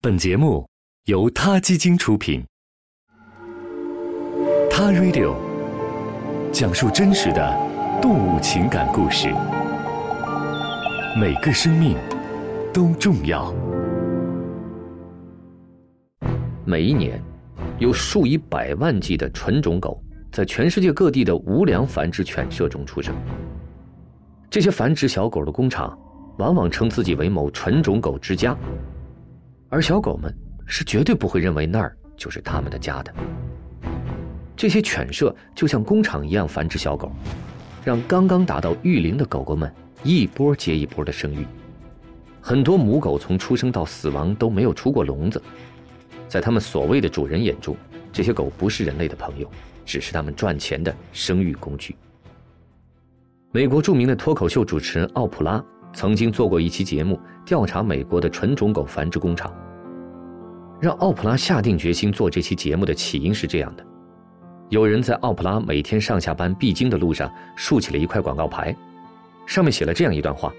本节目由他基金出品，《他 Radio》讲述真实的动物情感故事，每个生命都重要。每一年，有数以百万计的纯种狗在全世界各地的无良繁殖犬舍中出生。这些繁殖小狗的工厂，往往称自己为某纯种狗之家。而小狗们是绝对不会认为那儿就是他们的家的。这些犬舍就像工厂一样繁殖小狗，让刚刚达到育龄的狗狗们一波接一波的生育。很多母狗从出生到死亡都没有出过笼子，在他们所谓的主人眼中，这些狗不是人类的朋友，只是他们赚钱的生育工具。美国著名的脱口秀主持人奥普拉。曾经做过一期节目，调查美国的纯种狗繁殖工厂。让奥普拉下定决心做这期节目的起因是这样的：有人在奥普拉每天上下班必经的路上竖起了一块广告牌，上面写了这样一段话：“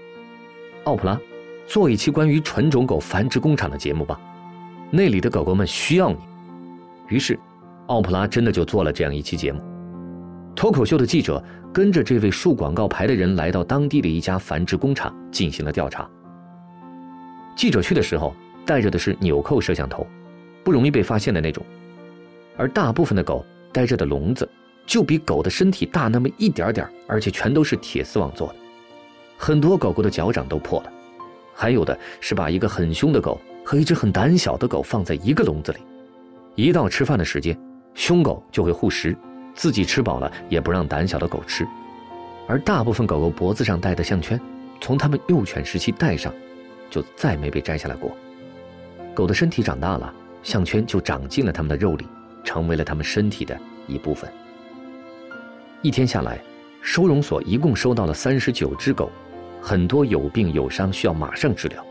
奥普拉，做一期关于纯种狗繁殖工厂的节目吧，那里的狗狗们需要你。”于是，奥普拉真的就做了这样一期节目。脱口秀的记者跟着这位竖广告牌的人来到当地的一家繁殖工厂进行了调查。记者去的时候带着的是纽扣摄像头，不容易被发现的那种，而大部分的狗带着的笼子就比狗的身体大那么一点点，而且全都是铁丝网做的，很多狗狗的脚掌都破了，还有的是把一个很凶的狗和一只很胆小的狗放在一个笼子里，一到吃饭的时间，凶狗就会护食。自己吃饱了也不让胆小的狗吃，而大部分狗狗脖子上戴的项圈，从它们幼犬时期戴上，就再没被摘下来过。狗的身体长大了，项圈就长进了它们的肉里，成为了它们身体的一部分。一天下来，收容所一共收到了三十九只狗，很多有病有伤需要马上治疗。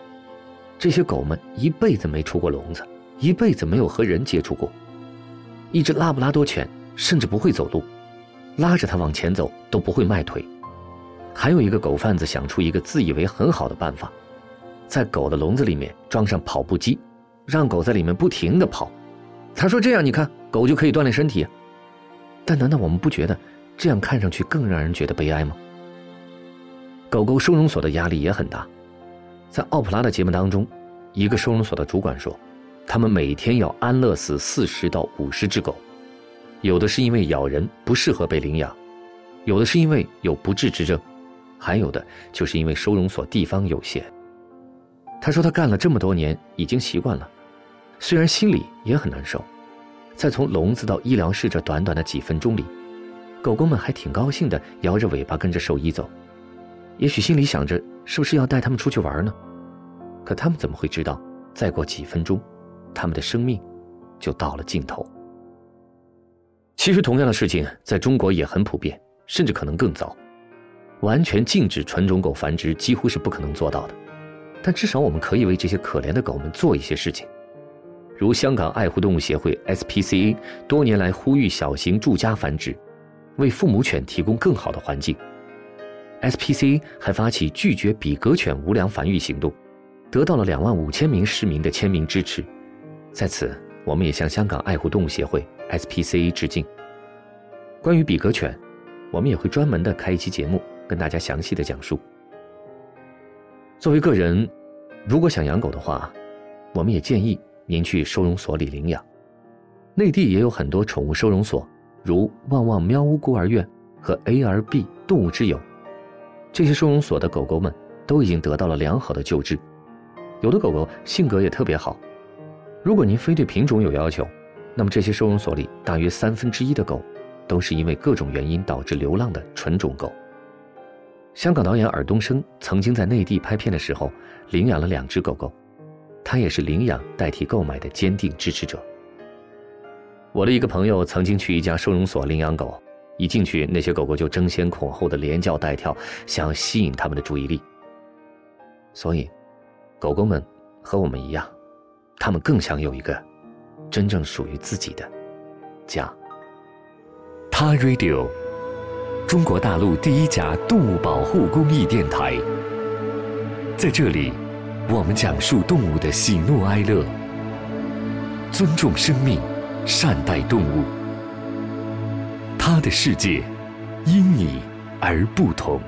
这些狗们一辈子没出过笼子，一辈子没有和人接触过。一只拉布拉多犬。甚至不会走路，拉着他往前走都不会迈腿。还有一个狗贩子想出一个自以为很好的办法，在狗的笼子里面装上跑步机，让狗在里面不停的跑。他说：“这样你看，狗就可以锻炼身体。”但难道我们不觉得这样看上去更让人觉得悲哀吗？狗狗收容所的压力也很大。在奥普拉的节目当中，一个收容所的主管说，他们每天要安乐死四十到五十只狗。有的是因为咬人不适合被领养，有的是因为有不治之症，还有的就是因为收容所地方有限。他说他干了这么多年，已经习惯了，虽然心里也很难受。在从笼子到医疗室这短短的几分钟里，狗狗们还挺高兴的，摇着尾巴跟着兽医走。也许心里想着是不是要带他们出去玩呢？可他们怎么会知道，再过几分钟，他们的生命就到了尽头。其实，同样的事情在中国也很普遍，甚至可能更糟。完全禁止纯种狗繁殖几乎是不可能做到的，但至少我们可以为这些可怜的狗们做一些事情。如香港爱护动物协会 （SPCA） 多年来呼吁小型住家繁殖，为父母犬提供更好的环境。SPCA 还发起拒绝比格犬无良繁育行动，得到了两万五千名市民的签名支持。在此，我们也向香港爱护动物协会。SPCA 致敬。关于比格犬，我们也会专门的开一期节目，跟大家详细的讲述。作为个人，如果想养狗的话，我们也建议您去收容所里领养。内地也有很多宠物收容所，如旺旺喵屋孤儿院和 ARB 动物之友。这些收容所的狗狗们都已经得到了良好的救治，有的狗狗性格也特别好。如果您非对品种有要求，那么这些收容所里大约三分之一的狗，都是因为各种原因导致流浪的纯种狗。香港导演尔冬升曾经在内地拍片的时候，领养了两只狗狗，他也是领养代替购买的坚定支持者。我的一个朋友曾经去一家收容所领养狗，一进去那些狗狗就争先恐后的连叫带跳，想要吸引他们的注意力。所以，狗狗们和我们一样，他们更想有一个。真正属于自己的家。他 Radio，中国大陆第一家动物保护公益电台。在这里，我们讲述动物的喜怒哀乐，尊重生命，善待动物。他的世界因你而不同。